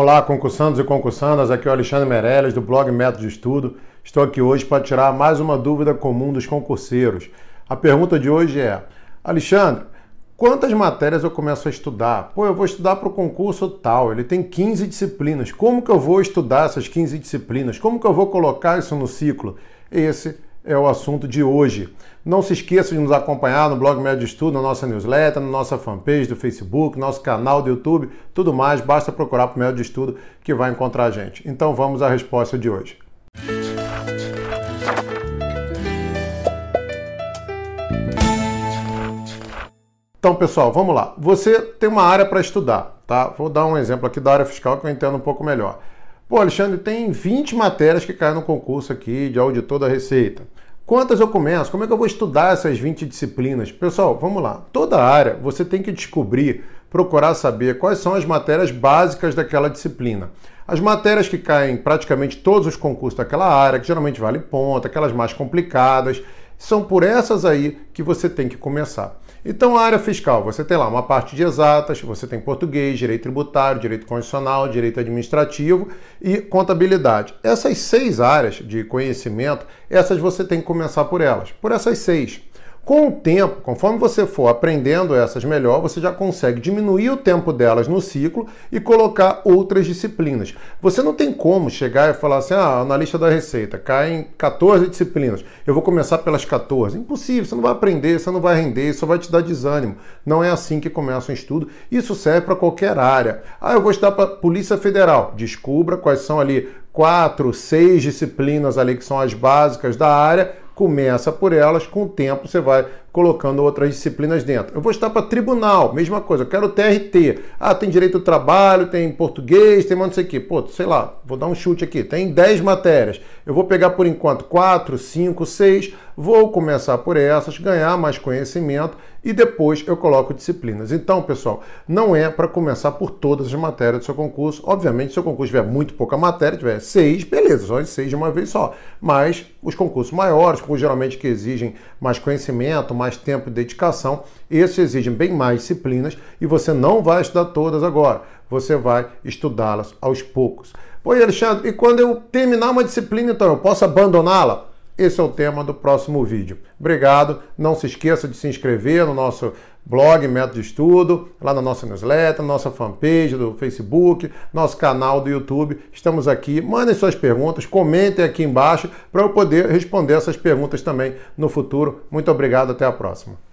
Olá, concursandos e concursandas, aqui é o Alexandre Meirelles do blog Método de Estudo. Estou aqui hoje para tirar mais uma dúvida comum dos concurseiros. A pergunta de hoje é: Alexandre, quantas matérias eu começo a estudar? Pô, eu vou estudar para o concurso tal, ele tem 15 disciplinas. Como que eu vou estudar essas 15 disciplinas? Como que eu vou colocar isso no ciclo? Esse é o assunto de hoje. Não se esqueça de nos acompanhar no blog Médio Estudo, na nossa newsletter, na nossa fanpage do Facebook, nosso canal do YouTube, tudo mais, basta procurar por Médio Estudo que vai encontrar a gente. Então vamos à resposta de hoje. Então, pessoal, vamos lá. Você tem uma área para estudar, tá? Vou dar um exemplo aqui da área fiscal que eu entendo um pouco melhor. Pô, Alexandre, tem 20 matérias que caem no concurso aqui de auditor da Receita. Quantas eu começo? Como é que eu vou estudar essas 20 disciplinas? Pessoal, vamos lá. Toda área você tem que descobrir, procurar saber quais são as matérias básicas daquela disciplina. As matérias que caem em praticamente todos os concursos daquela área, que geralmente vale ponto, aquelas mais complicadas, são por essas aí que você tem que começar. Então, a área fiscal, você tem lá uma parte de exatas, você tem português, direito tributário, direito constitucional, direito administrativo e contabilidade. Essas seis áreas de conhecimento, essas você tem que começar por elas, por essas seis. Com o tempo, conforme você for aprendendo essas melhor, você já consegue diminuir o tempo delas no ciclo e colocar outras disciplinas. Você não tem como chegar e falar assim: ah, na lista da receita caem 14 disciplinas, eu vou começar pelas 14. Impossível, você não vai aprender, você não vai render, isso vai te dar desânimo. Não é assim que começa um estudo. Isso serve para qualquer área. Ah, eu vou estudar para Polícia Federal. Descubra quais são ali quatro, seis disciplinas ali que são as básicas da área começa por elas, com o tempo você vai colocando outras disciplinas dentro. Eu vou estar para tribunal, mesma coisa, eu quero TRT. Ah, tem direito ao trabalho, tem português, tem não sei o quê. Pô, sei lá, vou dar um chute aqui. Tem 10 matérias. Eu vou pegar por enquanto 4, 5, 6, vou começar por essas, ganhar mais conhecimento e depois eu coloco disciplinas. Então, pessoal, não é para começar por todas as matérias do seu concurso. Obviamente, se o seu concurso tiver muito pouca matéria, tiver seis, beleza, só seis de uma vez só. Mas os concursos maiores, geralmente que exigem mais conhecimento, mais tempo e dedicação, esses exigem bem mais disciplinas e você não vai estudar todas agora. Você vai estudá-las aos poucos. Pô, Alexandre, e quando eu terminar uma disciplina, então eu posso abandoná-la? Esse é o tema do próximo vídeo. Obrigado. Não se esqueça de se inscrever no nosso blog Método de Estudo, lá na nossa newsletter, nossa fanpage do Facebook, nosso canal do YouTube. Estamos aqui. Mandem suas perguntas, comentem aqui embaixo para eu poder responder essas perguntas também no futuro. Muito obrigado. Até a próxima.